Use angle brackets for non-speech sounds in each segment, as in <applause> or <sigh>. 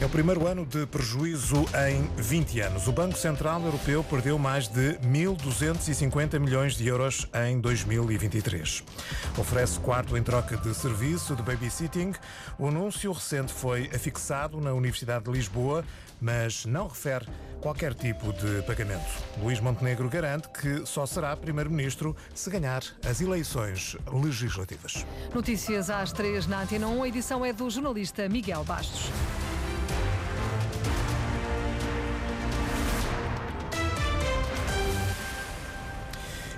É o primeiro ano de prejuízo em 20 anos. O Banco Central Europeu perdeu mais de 1.250 milhões de euros em 2023. Oferece quarto em troca de serviço de babysitting. O anúncio recente foi afixado na Universidade de Lisboa, mas não refere qualquer tipo de pagamento. Luís Montenegro garante que só será primeiro-ministro se ganhar as eleições legislativas. Notícias às três na Antena 1. A edição é do jornalista Miguel Bastos.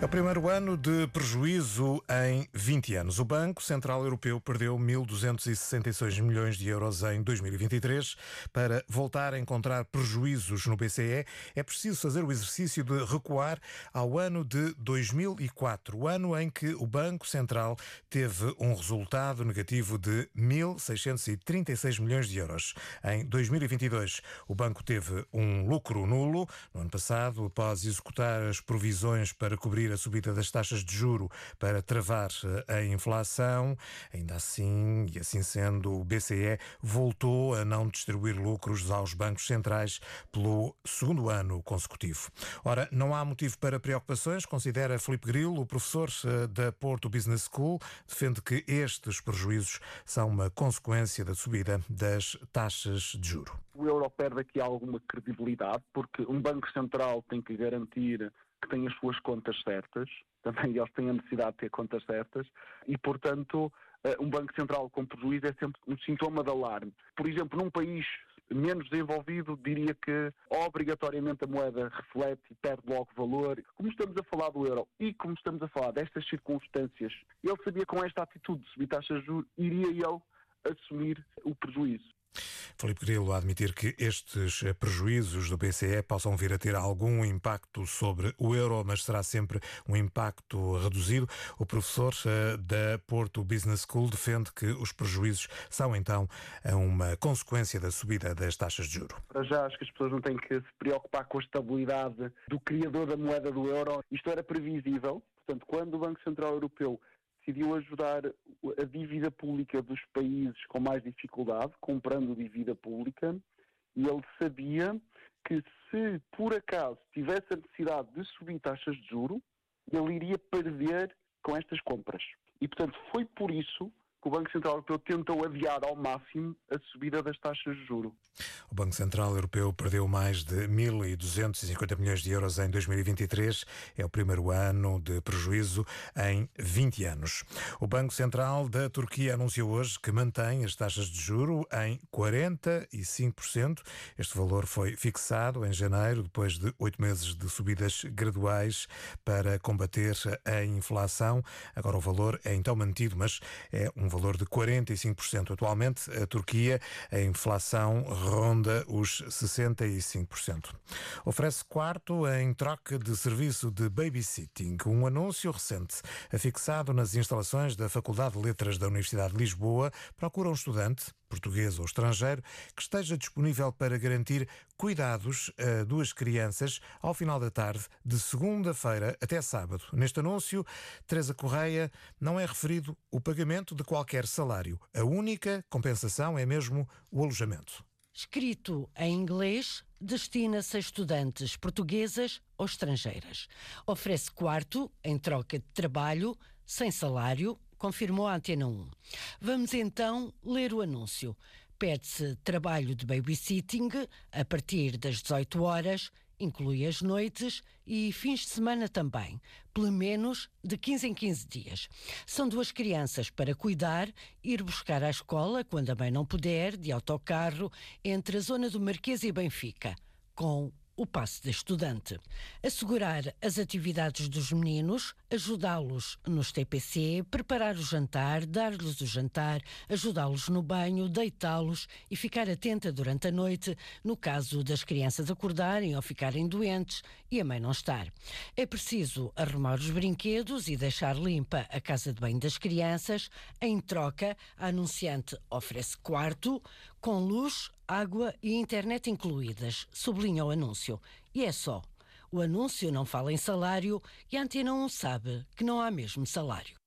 É o primeiro ano de prejuízo em 20 anos. O Banco Central Europeu perdeu 1.266 milhões de euros em 2023. Para voltar a encontrar prejuízos no BCE, é preciso fazer o exercício de recuar ao ano de 2004, o ano em que o Banco Central teve um resultado negativo de 1.636 milhões de euros. Em 2022, o banco teve um lucro nulo. No ano passado, após executar as provisões para cobrir a subida das taxas de juro para travar eh, a inflação. Ainda assim, e assim sendo, o BCE voltou a não distribuir lucros aos bancos centrais pelo segundo ano consecutivo. Ora, não há motivo para preocupações, considera Felipe Grilo, o professor eh, da Porto Business School, defende que estes prejuízos são uma consequência da subida das taxas de juro. O euro perde aqui alguma credibilidade, porque um banco central tem que garantir que têm as suas contas certas, <laughs> também eles têm a necessidade de ter contas certas, e, portanto, eh, um Banco Central com prejuízo é sempre um sintoma de alarme. Por exemplo, num país menos desenvolvido, diria que obrigatoriamente a moeda reflete e perde logo valor. Como estamos a falar do euro e como estamos a falar destas circunstâncias, ele sabia com esta atitude de subir taxas de juros, iria ele assumir o prejuízo. Felipe Grilo a admitir que estes prejuízos do BCE possam vir a ter algum impacto sobre o euro, mas será sempre um impacto reduzido. O professor eh, da Porto Business School defende que os prejuízos são então uma consequência da subida das taxas de juro. Para já acho que as pessoas não têm que se preocupar com a estabilidade do criador da moeda do euro. Isto era previsível. Portanto, quando o Banco Central Europeu decidiu ajudar a dívida pública dos países com mais dificuldade, comprando dívida pública, e ele sabia que se por acaso tivesse a necessidade de subir taxas de juro, ele iria perder com estas compras. E, portanto, foi por isso que o Banco Central Europeu tentou adiar ao máximo a subida das taxas de juro. O Banco Central Europeu perdeu mais de 1.250 milhões de euros em 2023. É o primeiro ano de prejuízo em 20 anos. O Banco Central da Turquia anunciou hoje que mantém as taxas de juro em 45%. Este valor foi fixado em janeiro, depois de oito meses de subidas graduais para combater a inflação. Agora o valor é então mantido, mas é um valor de 45%. Atualmente, a Turquia, a inflação ronda os 65%. Oferece quarto em troca de serviço de babysitting. Um anúncio recente afixado nas instalações da Faculdade de Letras da Universidade de Lisboa procura um estudante português ou estrangeiro, que esteja disponível para garantir cuidados a duas crianças ao final da tarde, de segunda-feira até sábado. Neste anúncio, Teresa Correia não é referido o pagamento de qualquer salário. A única compensação é mesmo o alojamento. Escrito em inglês, destina-se a estudantes portuguesas ou estrangeiras. Oferece quarto em troca de trabalho, sem salário, confirmou a Antena 1. Vamos então ler o anúncio. Pede-se trabalho de babysitting a partir das 18 horas, inclui as noites e fins de semana também, pelo menos de 15 em 15 dias. São duas crianças para cuidar, ir buscar à escola quando a mãe não puder, de autocarro, entre a zona do Marquês e Benfica, com o passe de estudante. Assegurar as atividades dos meninos, ajudá-los nos TPC, preparar o jantar, dar-lhes o jantar, ajudá-los no banho, deitá-los e ficar atenta durante a noite no caso das crianças acordarem ou ficarem doentes e a mãe não estar. É preciso arrumar os brinquedos e deixar limpa a casa de banho das crianças. Em troca, a anunciante oferece quarto com luz, água e internet incluídas, sublinha o anúncio. E é só. O anúncio não fala em salário e a Antena 1 sabe que não há mesmo salário.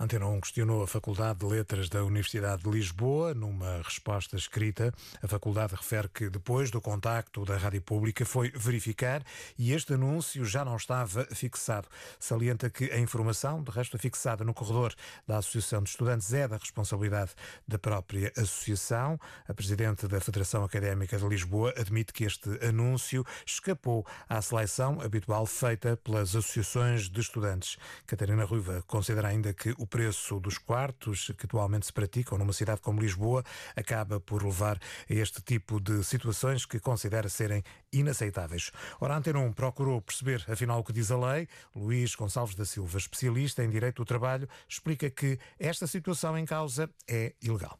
Antena 1 questionou a Faculdade de Letras da Universidade de Lisboa. Numa resposta escrita, a faculdade refere que depois do contacto da Rádio Pública foi verificar e este anúncio já não estava fixado. Salienta que a informação, de resto fixada no corredor da Associação de Estudantes, é da responsabilidade da própria associação. A presidente da Federação Académica de Lisboa admite que este anúncio escapou à seleção habitual feita pelas associações de estudantes. Catarina Ruiva considera ainda que o preço dos quartos que atualmente se praticam numa cidade como Lisboa acaba por levar a este tipo de situações que considera serem inaceitáveis. Ora, Antena 1 procurou perceber afinal o que diz a lei. Luís Gonçalves da Silva, especialista em Direito do Trabalho, explica que esta situação em causa é ilegal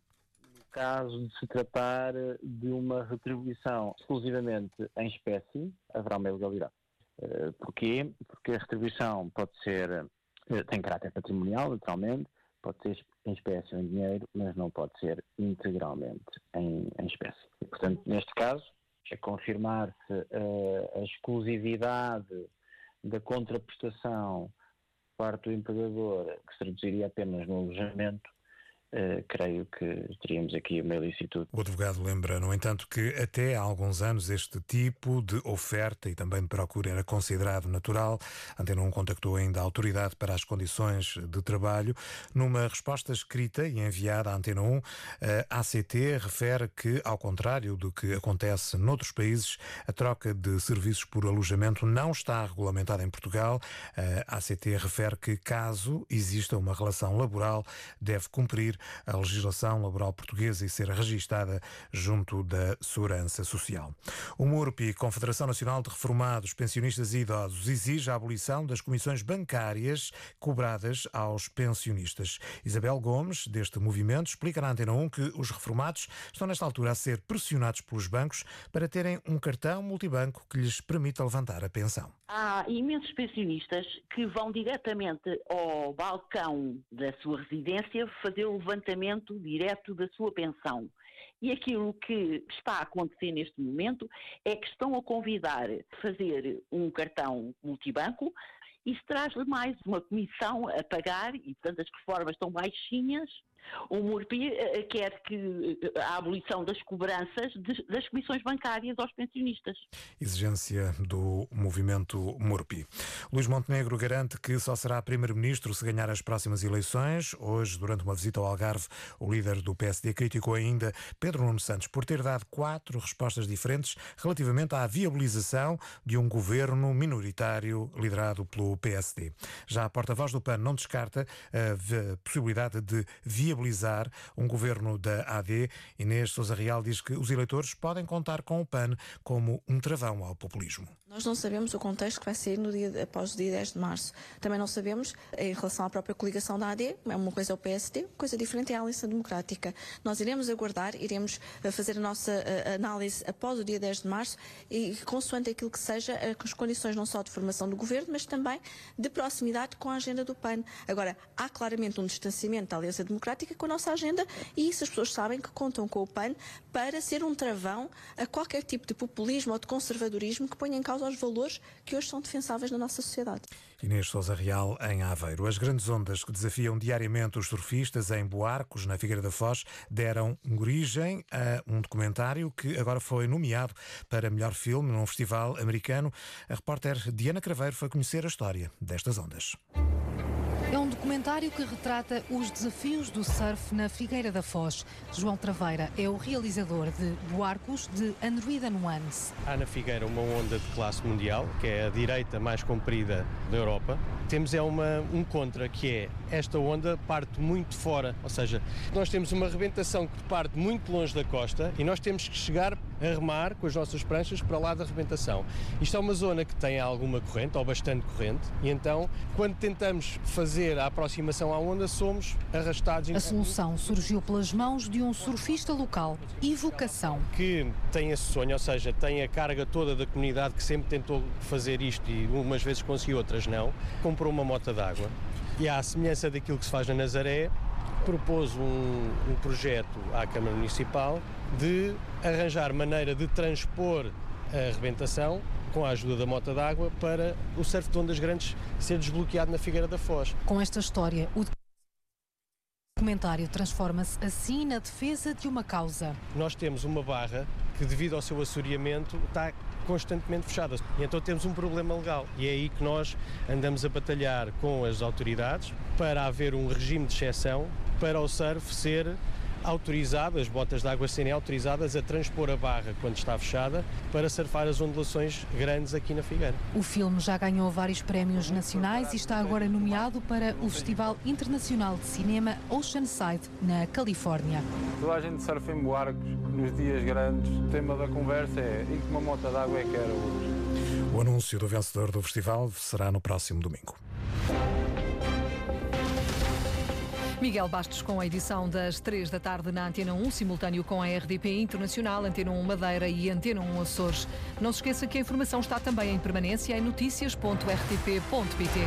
caso de se tratar de uma retribuição exclusivamente em espécie, haverá uma ilegalidade. Eh, porquê? Porque a retribuição pode ser tem caráter patrimonial, naturalmente, pode ser em espécie ou em dinheiro, mas não pode ser integralmente em, em espécie. E, portanto, neste caso, é confirmar-se uh, a exclusividade da contraprestação parte do empregador, que se traduziria apenas no alojamento, Uh, creio que teríamos aqui uma ilicitude. O advogado lembra, no entanto, que até há alguns anos este tipo de oferta e também de procura era considerado natural. Antena 1 contactou ainda a autoridade para as condições de trabalho. Numa resposta escrita e enviada à Antena 1, a ACT refere que, ao contrário do que acontece noutros países, a troca de serviços por alojamento não está regulamentada em Portugal. A ACT refere que, caso exista uma relação laboral, deve cumprir a legislação laboral portuguesa e ser registada junto da Segurança Social. O MURPI, Confederação Nacional de Reformados, Pensionistas e Idosos, exige a abolição das comissões bancárias cobradas aos pensionistas. Isabel Gomes, deste movimento, explica na Antena 1 que os reformados estão nesta altura a ser pressionados pelos bancos para terem um cartão multibanco que lhes permita levantar a pensão. Há imensos pensionistas que vão diretamente ao balcão da sua residência fazer o levantamento direto da sua pensão. E aquilo que está a acontecer neste momento é que estão a convidar a fazer um cartão multibanco isso traz-lhe mais uma comissão a pagar e, portanto, as reformas estão baixinhas o MURPI eh, quer que eh, a abolição das cobranças das comissões bancárias aos pensionistas. Exigência do movimento MURPI. Luís Montenegro garante que só será primeiro-ministro se ganhar as próximas eleições. Hoje, durante uma visita ao Algarve, o líder do PSD criticou ainda Pedro Nuno Santos por ter dado quatro respostas diferentes relativamente à viabilização de um governo minoritário liderado pelo PSD. Já a porta-voz do PAN não descarta a possibilidade de viabilizar viabilizar um governo da AD. Inês Sousa Real diz que os eleitores podem contar com o PAN como um travão ao populismo. Nós não sabemos o contexto que vai sair no dia, após o dia 10 de março. Também não sabemos em relação à própria coligação da AD, é uma coisa é o PSD, coisa diferente é a Aliança Democrática. Nós iremos aguardar, iremos eh, fazer a nossa eh, análise após o dia 10 de março e consoante aquilo que seja, eh, as condições não só de formação do governo, mas também de proximidade com a agenda do PAN. Agora, há claramente um distanciamento da Aliança Democrática com a nossa agenda e isso as pessoas sabem que contam com o PAN para ser um travão a qualquer tipo de populismo ou de conservadorismo que ponha em causa os valores que hoje são defensáveis na nossa sociedade. Inês Sousa Real, em Aveiro. As grandes ondas que desafiam diariamente os surfistas em Boarcos, na Figueira da Foz, deram origem a um documentário que agora foi nomeado para melhor filme num festival americano. A repórter Diana Craveiro foi conhecer a história destas ondas. Documentário que retrata os desafios do surf na Figueira da Foz. João Traveira é o realizador de Boarcos de Androida Nuance. Há na Figueira uma onda de classe mundial, que é a direita mais comprida da Europa. Temos é uma, um contra, que é esta onda parte muito fora, ou seja, nós temos uma rebentação que parte muito longe da costa e nós temos que chegar a remar com as nossas pranchas para lá da rebentação. Isto é uma zona que tem alguma corrente, ou bastante corrente, e então, quando tentamos fazer a aproximação à onda, somos arrastados. A solução surgiu pelas mãos de um surfista local, Evocação. Que tem esse sonho, ou seja, tem a carga toda da comunidade que sempre tentou fazer isto e umas vezes conseguiu, outras não, comprou uma mota d'água e à semelhança daquilo que se faz na Nazaré, propôs um, um projeto à Câmara Municipal de arranjar maneira de transpor a arrebentação com a ajuda da mota d'água para o surf de ondas grandes ser desbloqueado na Figueira da Foz. Com esta história, o documentário transforma-se assim na defesa de uma causa. Nós temos uma barra que, devido ao seu assoreamento, está constantemente fechada. E então temos um problema legal. E é aí que nós andamos a batalhar com as autoridades para haver um regime de exceção para o surf ser autorizadas, as botas de água serem autorizadas a transpor a barra quando está fechada para surfar as ondulações grandes aqui na Figueira. O filme já ganhou vários prémios nacionais e está agora nomeado para o Festival Internacional de Cinema Oceanside, na Califórnia. Toda a gente surfa em barcos nos dias grandes. O tema da conversa é em que uma moto de água é que era hoje. O anúncio do vencedor do festival será no próximo domingo. Miguel Bastos com a edição das 3 da tarde na Antena 1, simultâneo com a RDP Internacional, Antena 1 Madeira e Antena 1 Açores. Não se esqueça que a informação está também em permanência em notícias.rtp.pt.